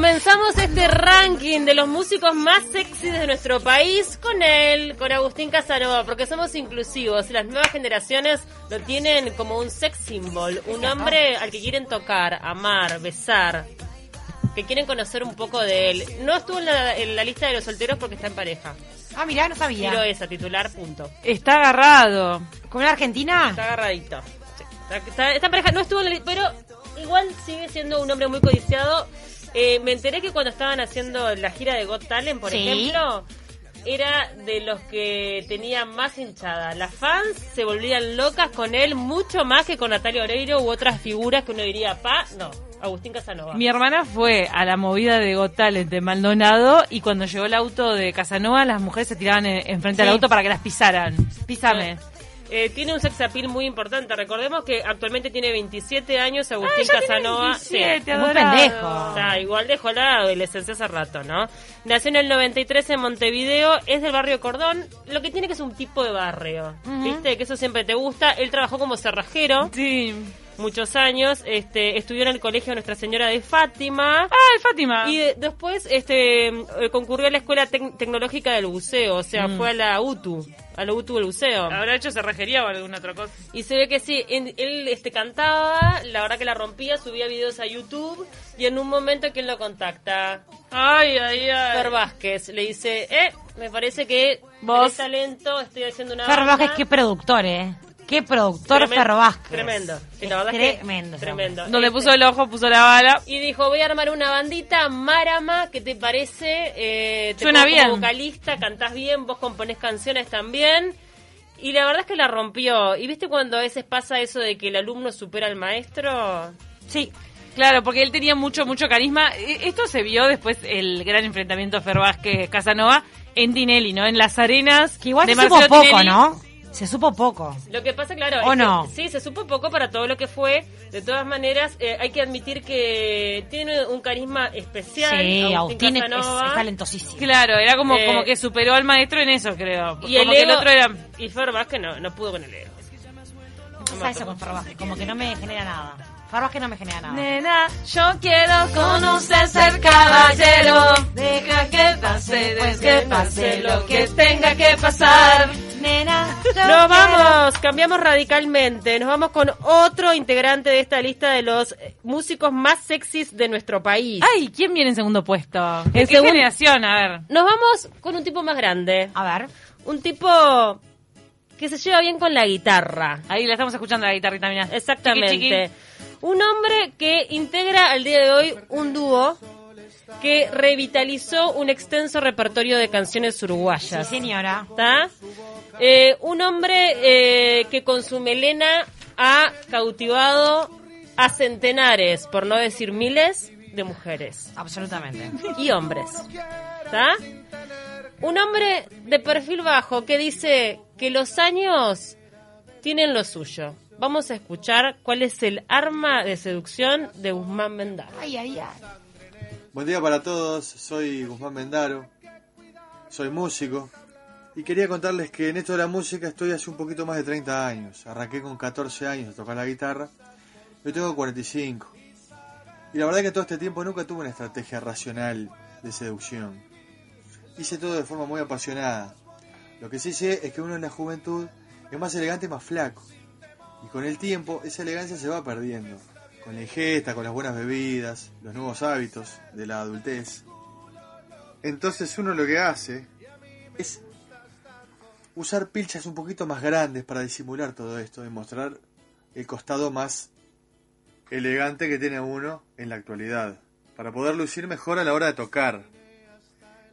Comenzamos este ranking de los músicos más sexy de nuestro país con él, con Agustín Casanova, porque somos inclusivos y las nuevas generaciones lo tienen como un sex symbol, un hombre al que quieren tocar, amar, besar, que quieren conocer un poco de él. No estuvo en la, en la lista de los solteros porque está en pareja. Ah, mirá, no sabía. Tiro esa, titular, punto. Está agarrado. ¿Con una argentina? Está agarradito. Sí, está, está- está en pareja, no estuvo en la lista, pero igual sigue siendo un hombre muy codiciado. Eh, me enteré que cuando estaban haciendo la gira de Got Talent, por Sí. ejemplo, era de los que tenía más hinchada. Las fans se volvían locas con él mucho más que con Natalia Oreiro u otras figuras que uno diría, pa, no, Agustín Casanova. Mi hermana fue a la movida de Got Talent de Maldonado y cuando llegó el auto de Casanova, las mujeres se tiraban en- enfrente Sí. al auto para que las pisaran. Písame. Eh, tiene un sex appeal muy importante. Recordemos que actualmente tiene 27 años Agustín ya tiene Casanova. 27, Sí. Muy pendejo. Está, igual dejó la adolescencia hace rato, ¿no? Nació en el 93 en Montevideo, es del barrio Cordón, lo que tiene que es un tipo de barrio, ¿viste? Que eso siempre te gusta. Él trabajó como cerrajero Sí. Muchos años, este, estudió en el colegio Nuestra Señora de Fátima. Ay, Fátima. Y de- después este eh, concurrió a la Escuela Tec- Tecnológica del Buceo, o sea, fue a la UTU, a la UTU del Buceo. ¿Habrá hecho cerrajería o alguna otra cosa? Y se ve que sí, en- él este, cantaba, la verdad que la rompía, subía videos a YouTube y en un momento ¿quién lo contacta? Ay, ay, ay. Fer Vázquez le dice, eh, me parece que Vos- talento, estoy haciendo una Fer banda". Vázquez, qué productor, ¿eh? Qué productor Tremen- Fer Vázquez. Tremendo. Y la Es verdad es que tremendo. Tremendo. Donde Este, puso el ojo, puso la bala. Y dijo, voy a armar una bandita, Marama, ¿qué te parece? Eh, te Suena pongo como bien. vocalista, cantás bien, vos componés canciones también. Y la verdad es que la rompió. ¿Y viste cuando a veces pasa eso de que el alumno supera al maestro? Sí. Claro, porque él tenía mucho, mucho carisma. E- Esto se vio después el gran enfrentamiento Fer Vázquez-Casanova en Tinelli, ¿no? En las arenas Que igual de poco, Tinelli. ¿no? Se supo poco. Lo que pasa, claro, ¿O es que no? sí, se supo poco para todo lo que fue. De todas maneras, eh, hay que admitir que tiene un carisma especial. Sí, Agustín Agustín es, es talentosísimo. Claro, era como, Eh, como que superó al maestro en eso, creo. Y el, como que el ego- otro era... Y Fer Vázquez no, no pudo con el ego. ¿Qué pasa eso con Fer Vázquez? Como que no me genera nada. Fer Vázquez no me genera nada. Nena, yo quiero conocer ser caballero. Deja que pase, Pues que pase lo que tenga que pasar. Nos vamos, cambiamos radicalmente. Nos vamos con otro integrante de esta lista de los músicos más sexys de nuestro país. Ay, ¿quién viene en segundo puesto? ¿En qué segun- generación? A ver. Nos vamos con un tipo más grande. A ver. Un tipo que se lleva bien con la guitarra. Ahí la estamos escuchando la guitarrita, mirá. Exactamente. Chiqui, chiqui. Un hombre que integra al día de hoy un dúo que revitalizó un extenso repertorio de canciones Sí, uruguayas. señora. ¿Está? Eh, un hombre eh, que con su melena ha cautivado a centenares, por no decir miles, de mujeres Absolutamente. y hombres. ¿Está? Un hombre de perfil bajo que dice que los años tienen lo suyo. Vamos a escuchar cuál es el arma de seducción de Guzmán Mendaro. Ay, ay, ay. Buen día para todos, soy Guzmán Mendaro, soy músico y quería contarles que en esto de la música estoy hace un poquito más de 30 años. Arranqué con 14 años a tocar la guitarra, yo tengo 45. Y la verdad que todo este tiempo nunca tuve una estrategia racional de seducción. Hice todo de forma muy apasionada. Lo que sí sé es que uno en la juventud es más elegante y más flaco. Y con el tiempo esa elegancia se va perdiendo. Con la ingesta, con las buenas bebidas, los nuevos hábitos de la adultez. Entonces uno lo que hace es usar pilchas un poquito más grandes para disimular todo esto y mostrar el costado más elegante que tiene uno en la actualidad. Para poder lucir mejor a la hora de tocar.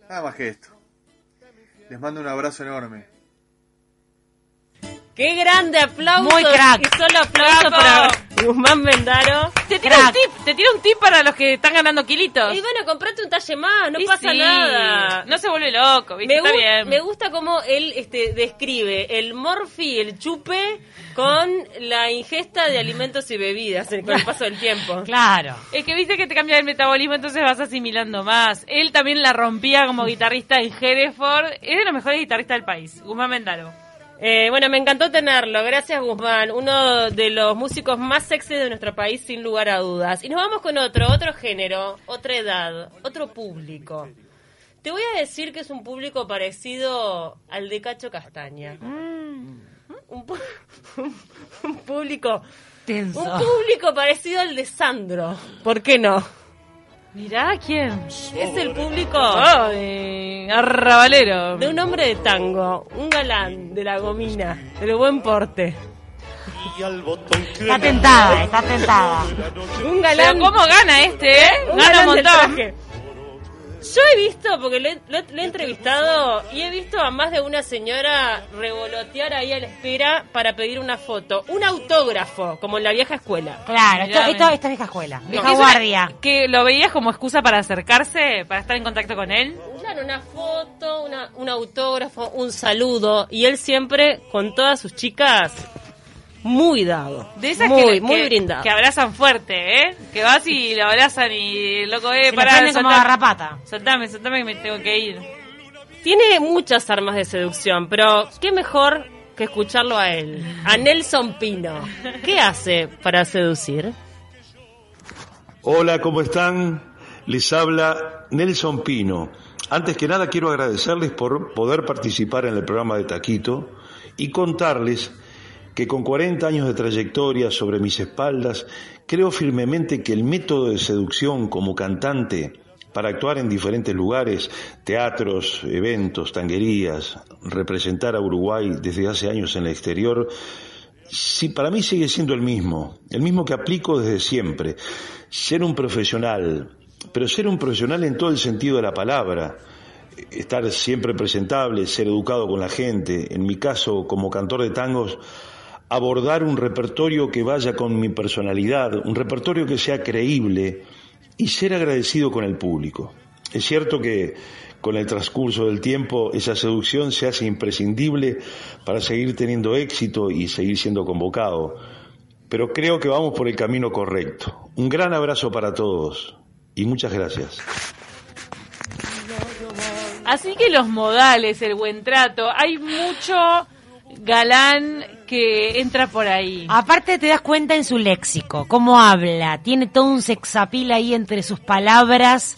Nada más que esto. Les mando un abrazo enorme. ¡Qué grande aplauso! Muy crack. Y solo aplauso Bravo. para Guzmán Mendaro. Te tira un tip, te tira un tip para los que están ganando kilitos. Y bueno, comprate un talle más, no Y pasa sí, nada. No se vuelve loco, ¿viste? Me, Está bien. me gusta cómo él este, describe el morfi, el chupe, con la ingesta de alimentos y bebidas con el paso del tiempo. Claro. Es que viste que te cambia el metabolismo, entonces vas asimilando más. Él también la rompía como guitarrista en Hereford. Es de los mejores guitarristas del país, Guzmán Mendaro. Eh, bueno, me encantó tenerlo. Gracias, Guzmán. Uno de los músicos más sexy de nuestro país, sin lugar a dudas. Y nos vamos con otro, otro género, otra edad, otro público. Te voy a decir que es un público parecido al de Cacho Castaña. Un, pu- un público. Tenso. Un público parecido al de Sandro. ¿Por qué no? Mirá quién. Es el público Oh, de arrabalero. de un hombre de tango, un galán de la gomina, del buen porte. Está tentada, está tentada. Un Pero galán. cómo gana este, ¿eh? un Gana galán un del montón. traje. Yo he visto, porque lo he, lo he- lo he entrevistado, y he visto a más de una señora revolotear ahí a la espera para pedir una foto. Un autógrafo, como en la vieja escuela. Claro, esto, esto, esta vieja escuela, vieja guardia. Que lo veías como excusa para acercarse, para estar en contacto con él. Claro, una foto, una- un autógrafo, un saludo. Y él siempre, con todas sus chicas, muy dado. De esas muy, que, muy que- brindado. que abrazan fuerte, ¿eh? Que vas y lo abrazan y loco, eh, Se para prenden como garrapata. Soltame, soltame que me tengo que ir. Tiene muchas armas de seducción, pero qué mejor que escucharlo a él, a Nelson Pino. ¿Qué hace para seducir? Hola, ¿cómo están? Les habla Nelson Pino. Antes que nada quiero agradecerles por poder participar en el programa de Taquito y contarles que con 40 años de trayectoria sobre mis espaldas, creo firmemente que el método de seducción como cantante para actuar en diferentes lugares, teatros, eventos, tanguerías, representar a Uruguay desde hace años en el exterior, Sí, para mí sigue siendo el mismo, el mismo que aplico desde siempre. Ser un profesional, pero ser un profesional en todo el sentido de la palabra. Estar siempre presentable, ser educado con la gente. En mi caso, como cantor de tangos, abordar un repertorio que vaya con mi personalidad, un repertorio que sea creíble y ser agradecido con el público. Es cierto que con el transcurso del tiempo esa seducción se hace imprescindible para seguir teniendo éxito y seguir siendo convocado, pero creo que vamos por el camino correcto. Un gran abrazo para todos y muchas gracias. Así que los modales, el buen trato, hay mucho galán que entra por ahí. Aparte te das cuenta en su léxico, cómo habla, tiene todo un sexapil ahí entre sus palabras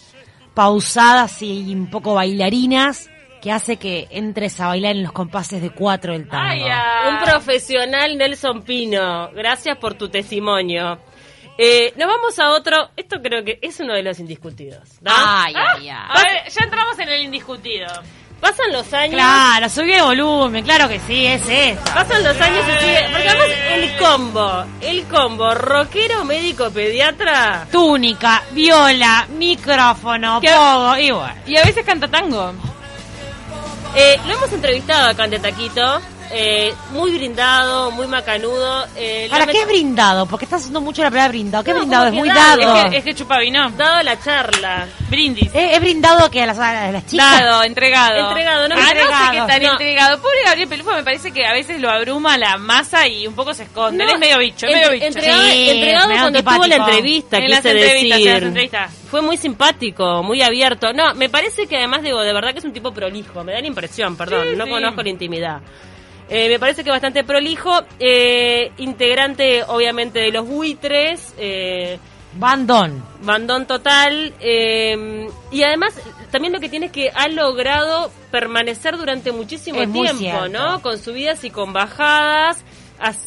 pausadas y un poco bailarinas que hace que entres a bailar en los compases de cuatro del tango. Ay, ah. Un profesional Nelson Pino. Gracias por tu testimonio. Eh, nos vamos a otro. Esto creo que es uno de los indiscutidos. ¿no? Ay, ay, ay. A ver, ya entramos en el indiscutido. Pasan los años. Claro, subí el volumen, claro que sí, es eso. Pasan los años y sigue. Porque además el combo. El combo. Rockero, médico, pediatra. Túnica, viola, micrófono, ¿Qué? pogo, y bueno. Y a veces canta tango. Eh, lo hemos entrevistado acá en Taquito. Eh, muy brindado, muy macanudo. Eh, ¿Para qué es brindado? Porque está usando mucho la palabra brindado. ¿Qué No, brindado? Es muy dado. Es que, es que chupa vino. Dado la charla. Brindis. ¿Es, es brindado que a las, a las chicas? Dado, entregado. Entregado, no ah, no sé entregado, qué tan no. entregado. Pobre Gabriel Pelufo me parece que a veces lo abruma la masa y un poco se esconde. No, Él es medio bicho, es medio bicho. Entregado, Sí, entregado cuando estuvo la entrevista, En las quise entrevistas, en decir. las entrevistas. Fue muy simpático, muy abierto. No, me parece que además digo, de verdad que es un tipo prolijo. Me da la impresión, perdón, Sí, no sí. conozco la intimidad. Eh, me parece que bastante prolijo, eh, integrante obviamente de los buitres, eh, Bandón. bandón total, eh, y además también lo que tiene es que ha logrado permanecer durante muchísimo Es tiempo. ¿no? Con subidas y con bajadas,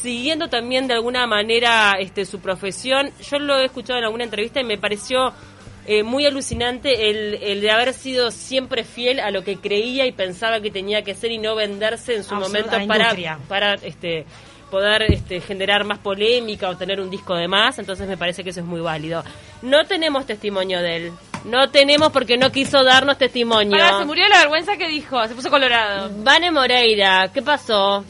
siguiendo también de alguna manera este su profesión. Yo lo he escuchado en alguna entrevista y me pareció eh, muy alucinante el, el de haber sido siempre fiel a lo que creía y pensaba que tenía que ser y no venderse en su Absoluta momento para, para este poder este, generar más polémica o tener un disco de más, entonces me parece que eso es muy válido. No tenemos testimonio de él, no tenemos porque no quiso darnos testimonio. Pará, se murió la vergüenza que dijo, se puso colorado. Vane Moreira, ¿qué pasó?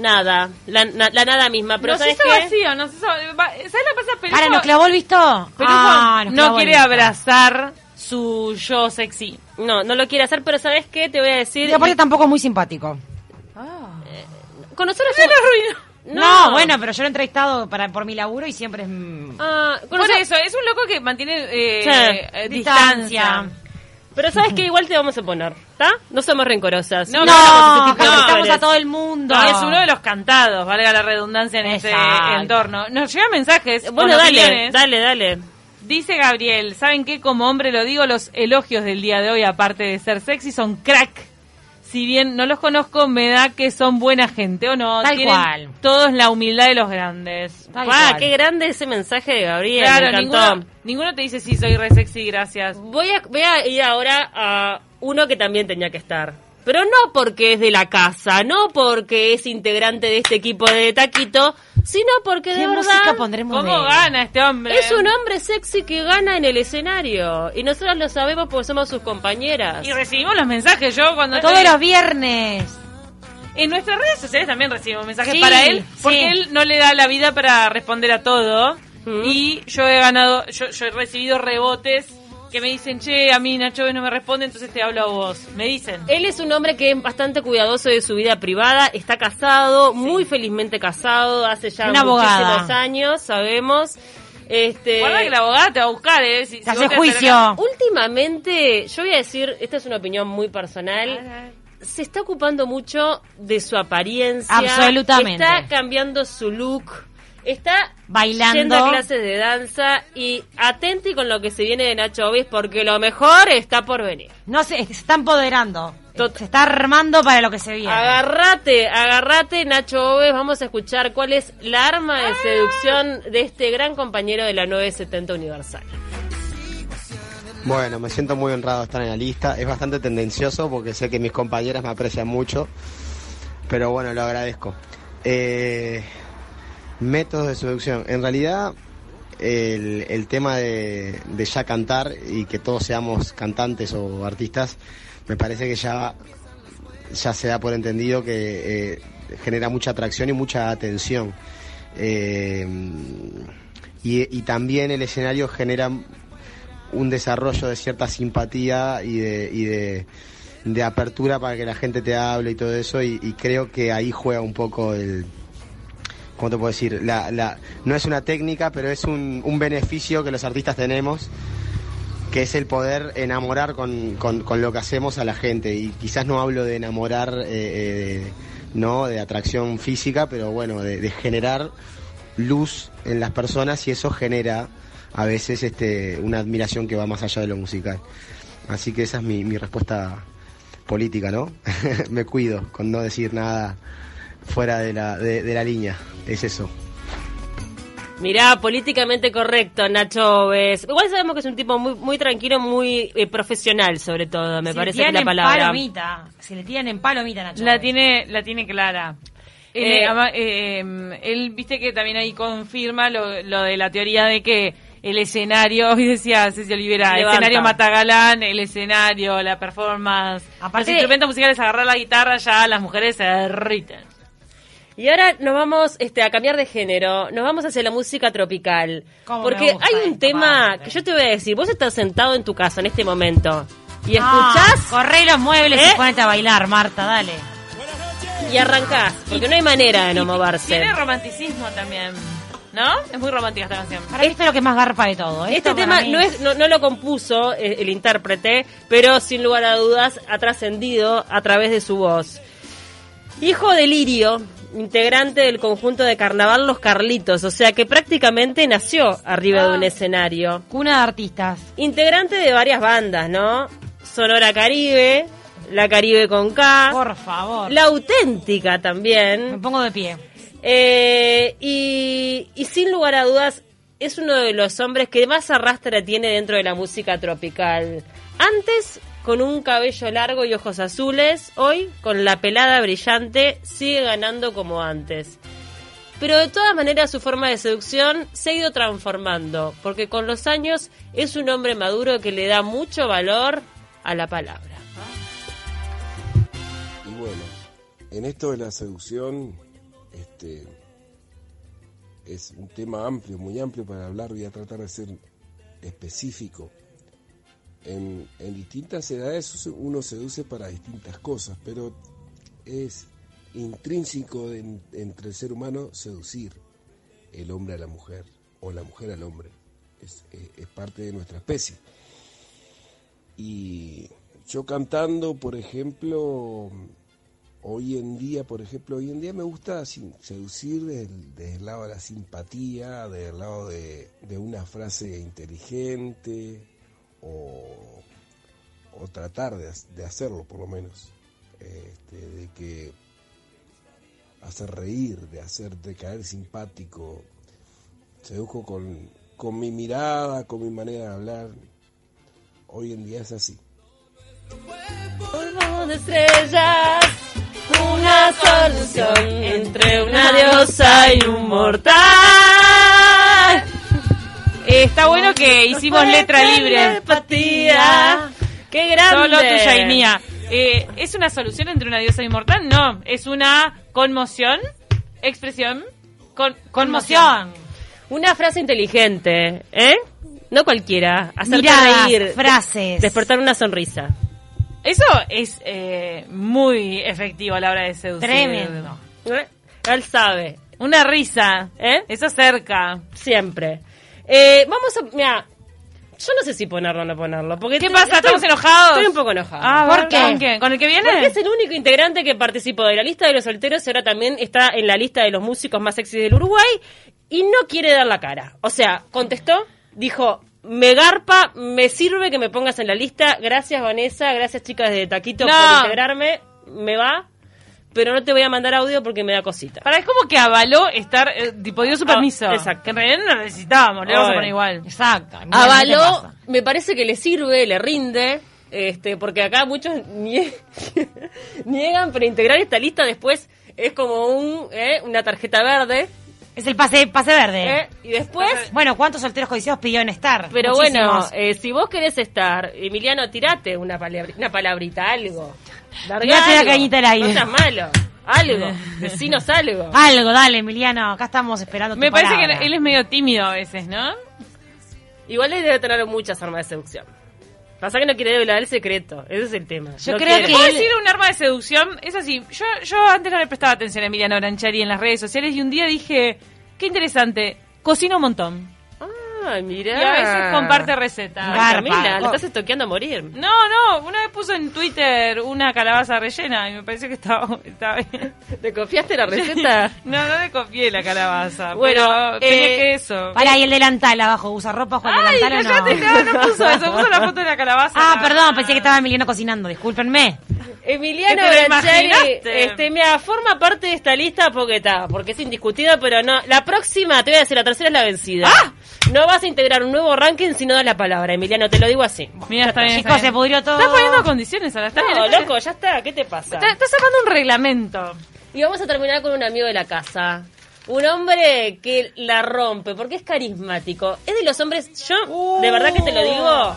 Nada, la, na- la nada misma, pero nos ¿sabes hizo qué? vacío, nos hizo... va- ¿Sabes lo que pasa? Ahora, ¿nos clavó el visto? Ah, no quiere visto. abrazar su yo sexy. No, no lo quiere hacer, pero ¿sabes qué? Te voy a decir... Y aparte tampoco es muy simpático. Conocer a su... No. bueno, pero yo lo he entrevistado para, por mi laburo y siempre es... mm, Ah, Por eso, es un loco que mantiene eh, Sí. eh, Distancia. distancia. Pero ¿sabes qué? Igual te vamos a poner. ¿Está? No somos rencorosas. No, No, no, a todo el mundo. No, es uno de los cantados, valga la redundancia en ese Exacto. entorno. Nos llegan mensajes. Bueno, dale, opiniones. dale, dale. Dice Gabriel, ¿saben qué? Como hombre lo digo, los elogios del día de hoy, aparte de ser sexy, son crack. Si bien no los conozco, me da que son buena gente, ¿o no? Tal Tienen cual. todos la humildad de los grandes. Tal Ah, cual. qué grande ese mensaje de Gabriel, Claro, me encantó. ninguno, ninguno te dice sí, soy re sexy, gracias. Voy a, voy a ir ahora a uno que también tenía que estar. Pero no porque es de la casa, no porque es integrante de este equipo de Taquito, sino porque de ¿Qué verdad música pondremos de ¿Cómo gana este hombre? es un hombre sexy que gana en el escenario. Y nosotros lo sabemos porque somos sus compañeras. Y recibimos los mensajes, yo cuando Todos estoy- los viernes. En nuestras redes sociales también recibimos mensajes Sí, para él, porque sí. él no le da la vida para responder a todo. Mm. Y yo he ganado, yo, yo he recibido rebotes que me dicen, che, a mí Nacho no me responde, entonces te hablo a vos. Me dicen. Él es un hombre que es bastante cuidadoso de su vida privada, está casado, muy felizmente casado, hace ya Una muchísimos abogada. años, sabemos. Este, Guarda que la abogada te va a buscar, ¿eh? Si- hace juicio. Últimamente, yo voy a decir, esta es una opinión muy personal, se está ocupando mucho de su apariencia. Absolutamente. Está cambiando su look. Está Bailando. yendo a clases de danza y atenti con lo que se viene de Nacho Obis porque lo mejor está por venir. No se, se está empoderando. Tot- Se está armando para lo que se viene. Agarrate, agarrate Nacho Oves, vamos a escuchar cuál es la arma de seducción de este gran compañero de la 970 Universal. Bueno, me siento muy honrado de estar en la lista. Es bastante tendencioso porque sé que mis compañeras me aprecian mucho, pero bueno, lo agradezco. Eh, métodos de seducción. En realidad, el, tema de, ya cantar y que todos seamos cantantes o artistas, me parece que ya, ya se da por entendido que eh, genera mucha atracción y mucha atención. Eh, y, también el escenario genera un desarrollo de cierta simpatía y de, y de, apertura para que la gente te hable y todo eso y creo que ahí juega un poco el ¿cómo te puedo decir? La, la, no es una técnica pero es un, un beneficio que los artistas tenemos que es el poder enamorar con, con, lo que hacemos a la gente y quizás no hablo de enamorar eh, eh, no de atracción física pero bueno de, de generar luz en las personas y eso genera a veces este, una admiración que va más allá de lo musical. Así que esa es mi, mi respuesta política, ¿no? Me cuido con no decir nada fuera de la, de, de la línea. Es eso. Mirá, políticamente correcto, Nacho Oves. Igual sabemos que es un tipo muy, muy tranquilo, muy eh, profesional, sobre todo, me Si parece le que la en palabra. palomita. Si le tiran en palomita, Nacho. La tiene, la tiene clara. Eh, Eh, ama- eh, em, él, viste que también ahí confirma lo, lo de la teoría de que el escenario, hoy decía Ceci Olivera, el escenario Matagalán, el escenario, la performance, Aparte- los instrumentos musicales, agarrar la guitarra, ya las mujeres se derriten. Y ahora nos vamos este, a cambiar de género, nos vamos hacia la música tropical. Porque hay un tema que yo te voy a decir, vos estás sentado en tu casa en este momento y Ah, escuchás corre los muebles ¿Eh? y ponete a bailar, Marta, dale. y arrancás, porque no hay manera de no moverse. Tiene romanticismo también, ¿no? Es muy romántica esta canción. Para esto es lo que más garpa de todo. Esto Este tema mí no, es, no, no lo compuso eh, el intérprete, pero sin lugar a dudas ha trascendido a través de su voz. Hijo de Lirio, integrante del conjunto de carnaval Los Carlitos, o sea que prácticamente nació arriba de un escenario. Cuna de artistas. Integrante de varias bandas, ¿no? Sonora Caribe, La Caribe con K, Por favor. La Auténtica Me también. pongo de pie. Eh, y, y sin lugar a dudas, es uno de los hombres que más arrastre tiene dentro de la música tropical. Antes, con un cabello largo y ojos azules, hoy, con la pelada brillante, sigue ganando como antes. Pero de todas maneras su forma de seducción se ha ido transformando, porque con los años es un hombre maduro que le da mucho valor a la palabra. Y bueno, en esto de la seducción, este es un tema amplio, muy amplio para hablar, voy a tratar de ser específico. En, en distintas edades uno seduce para distintas cosas, pero es intrínseco en- entre el ser humano seducir el hombre a la mujer o la mujer al hombre. Es, es- parte de nuestra especie. Y yo cantando, por ejemplo, hoy en día, por ejemplo, hoy en día me gusta seducir desde, el- lado de la simpatía, desde el lado de una frase inteligente o, o tratar de, de hacerlo por lo menos, este, de que hacer reír, de hacer de caer simpático, seduzco con, con mi mirada, con mi manera de hablar. Hoy en día es así. De estrellas, una solución entre una diosa y un mortal. Eh, está bueno que hicimos letra libre. Qué grande. Solo tuya y mía. Eh, ¿Es una solución entre una diosa inmortal? No, es una conmoción, expresión, con, conmoción. Una frase inteligente, ¿eh? No cualquiera. Miradas, reír. frases. Despertar una sonrisa. Eso es eh, muy efectivo a la hora de seducir. Tremendo. ¿Eh? Él sabe, Una risa, ¿eh? eso cerca. Siempre. Eh, vamos a... Mira, yo no sé si ponerlo o no ponerlo. Porque ¿Qué te- pasa? estoy- ¿Estamos enojados? Estoy un poco enojada. Ah, ¿Por ¿por qué? ¿Con el que viene? Porque es el único integrante que participó de la lista de los solteros y ahora también está en la lista de los músicos más sexy del Uruguay y no quiere dar la cara. O sea, contestó, dijo, me garpa, me sirve que me pongas en la lista. Gracias Vanessa, gracias chicas de Taquito No. por integrarme. Me va, pero no te voy a mandar audio porque me da cosita. Para, es como que avaló estar, eh, tipo, dio su Ah, permiso. exacto. Que en realidad no lo necesitábamos, le vamos a poner igual. Exacto. mira, me parece que le sirve, le rinde, este, porque acá muchos nie- niegan, pero integrar esta lista después es como un, eh, una tarjeta verde, Es el pase, pase verde. eh, y después, Bueno, ¿cuántos solteros codiciados pidieron estar? pero bueno, eh, si vos querés estar, Emiliano, tirate una, palabra, una palabrita, algo. Largá Tirate la cañita al aire. No seas malo, algo, decinos algo. Algo, dale, Emiliano. Acá estamos esperando tu Me parece palabra. que él es medio tímido a veces, ¿no? Igual él debe tener muchas armas de seducción. Pasa que no quiere revelar el secreto, ese es el tema. Yo No creo quiere. que ¿Puedo él- decir un arma de seducción? Es así, yo, yo antes no le prestaba atención a Emiliano Branchari en las redes sociales y un día dije, qué interesante, cocina un montón. Ay, mirá. Y a veces comparte recetas. Ay. Camila, lo estás estoqueando a morir. No, no, una vez puso en Twitter una calabaza rellena y me parece que estaba, estaba bien. ¿Te confiaste la receta? No, no le copié la calabaza. Bueno, tenía eh, que eso. Pará, y el delantal abajo. ¿Usa ropa el Ay, delantal o no? no, no puso eso, puso la foto de la calabaza. Ah, perdón, pensé que estaba Emiliano cocinando. Discúlpenme. Emiliano este, mira, forma parte de esta lista porque está, porque es indiscutida, pero no. La próxima, te voy a decir, la tercera es la vencida. ¡Ah! No vas a integrar un nuevo ranking si no das la palabra, Emiliano, te lo digo así. Mira, está bien. Chicos, se pudrió todo. Estás poniendo condiciones ahora, está bien, No, bien. loco, ya está, ¿qué te pasa? Está, está sacando un reglamento. Y vamos a terminar con un amigo de la casa. Un hombre que la rompe, porque es carismático. Es de los hombres, yo, de verdad que te lo digo,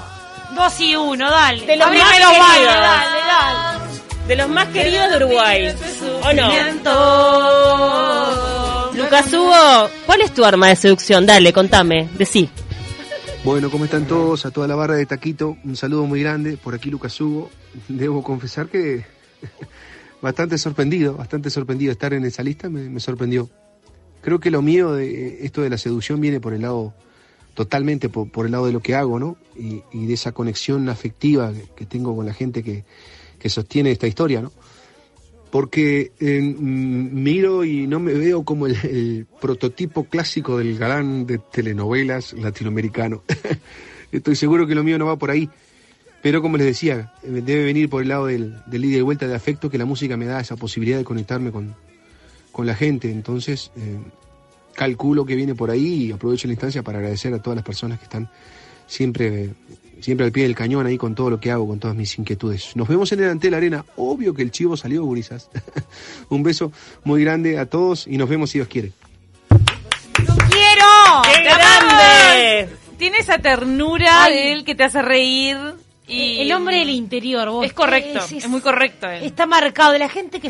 Dos y uno, dale. De los Abrime más los queridos. baños, dale, dale. de los más queridos de Uruguay. ¿O no? Lucas Hugo, ¿cuál es tu arma de seducción? Dale, contame, decí. Bueno, ¿cómo están todos? A toda la barra de Taquito, un saludo muy grande. Por aquí Lucas Hugo. Debo confesar que bastante sorprendido, bastante sorprendido. Estar en esa lista me, sorprendió. Creo que lo mío de esto de la seducción viene por el lado, totalmente por, el lado de lo que hago, ¿no? Y, y de esa conexión afectiva que, que tengo con la gente que, que sostiene esta historia, ¿no? Porque eh, mm, miro y no me veo como el, prototipo clásico del galán de telenovelas latinoamericano. Estoy seguro que lo mío no va por ahí. Pero como les decía, eh, debe venir por el lado del, del ida y vuelta de afecto que la música me da esa posibilidad de conectarme con, con la gente. Entonces, eh, calculo que viene por ahí y aprovecho la instancia para agradecer a todas las personas que están siempre, siempre al pie del cañón ahí con todo lo que hago, con todas mis inquietudes. Nos vemos en el Antel Arena. Obvio que el chivo salió, gurisas. Un beso muy grande a todos y nos vemos si Dios quiere. ¡Quiero! ¡Qué grande! Tiene esa ternura Ay. de él que te hace reír. Y El hombre del interior, vos. Es correcto, es, muy correcto él. Está marcado de la gente que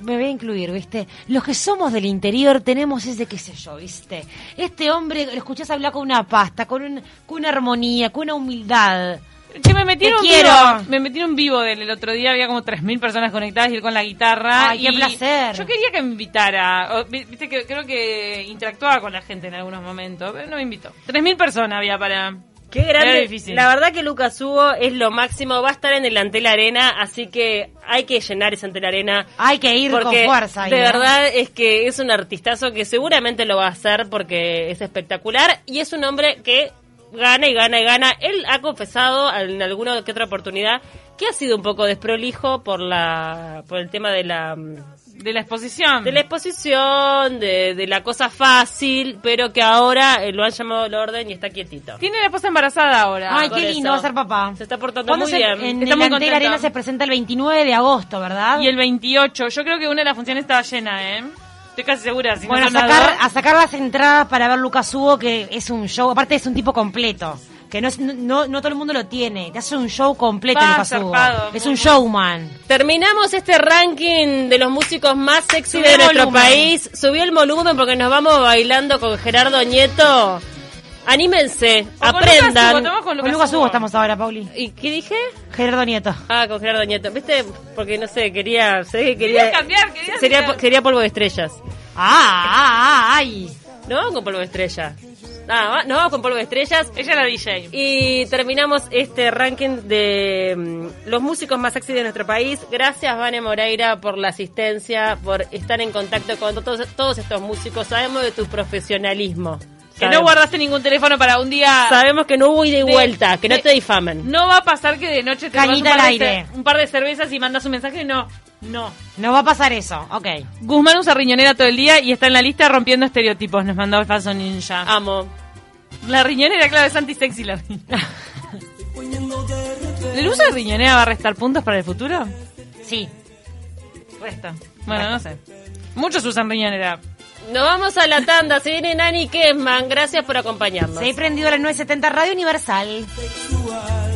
me voy a incluir, ¿viste? Los que somos del interior tenemos ese qué sé yo, ¿viste? Este hombre lo escuchás hablar con una pasta, con, un- con una armonía, con una humildad. Che, me quiero. vivo. Me un vivo del el otro día, había como 3.000 personas conectadas y él con la guitarra. Ay, qué y placer. Yo quería que me invitara. O, Viste que creo que interactuaba con la gente en algunos momentos, pero no me invitó. 3.000 personas había para... Qué grande. Difícil. La verdad que Lucas Hugo es lo máximo. Va a estar en el Antel Arena, así que hay que llenar ese Antel Arena. Hay que ir con fuerza. ahí, de ¿no? verdad es que es un artistazo que seguramente lo va a hacer porque es espectacular y es un hombre que gana y gana y gana. Él ha confesado en alguna que otra oportunidad que ha sido un poco desprolijo por la por el tema de la De la exposición. de la exposición, de, de la cosa fácil, pero que ahora eh, lo han llamado al orden y está quietito. Tiene la esposa embarazada ahora. Ay, por qué lindo eso. va a ser papá. Se está portando ¿Cuándo muy se- bien. En Está el muy Antel contenta. Arena se presenta el 29 de agosto, ¿verdad? Y el 28. Yo creo que una de las funciones estaba llena, ¿eh? Estoy casi segura. Si bueno, a no sacar, a sacar las entradas para ver Lucas Hugo, que es un show, aparte es un tipo completo, que no, es- no, no todo el mundo lo tiene, te hace un show completo Va, Lucas Hugo. zarpado, Es un showman. Terminamos este ranking de los músicos más sexy Subí de nuestro volumen. país. Subí el volumen porque nos vamos bailando con Gerardo Nieto. Anímense, O con Lucas Hugo, aprendan. con Con Lucas, Hugo Hugo estamos ahora, Pauli. ¿Y qué dije? Gerardo Nieto. Ah, con Gerardo Nieto. ¿Viste? Porque no sé, quería. Sé que quería. Querías cambiar, querías sería, cambiar. Quería polvo de estrellas. Ah, ah, ah, ay. No con polvo de estrellas. Ah, va- no vamos con polvo de estrellas. Ella es la DJ. Y terminamos este ranking de mm, los músicos más sexy de nuestro país. Gracias, Vane Moreira, por la asistencia, por estar en contacto con todos, todos estos músicos. Sabemos de tu profesionalismo. Que no guardaste ningún teléfono para un día. Sabemos que no hubo ida y De- vuelta, que no te difamen. No va a pasar que de noche te Cañita tomas un par, al de aire. un par de cervezas y mandas un mensaje. No, no. No va a pasar eso, ok. Guzmán usa riñonera todo el día y está en la lista rompiendo estereotipos. Nos mandó el falso ninja. Amo. La riñonera, claro, es anti-sexy la riñonera. ¿El uso de riñonera va a restar puntos para el futuro? Sí. Resta. Bueno, no sé. Muchos usan riñonera. Nos vamos a la tanda. Se viene Nani Kesman. Gracias por acompañarnos. Se ha prendido la 970 Radio Universal. sexual.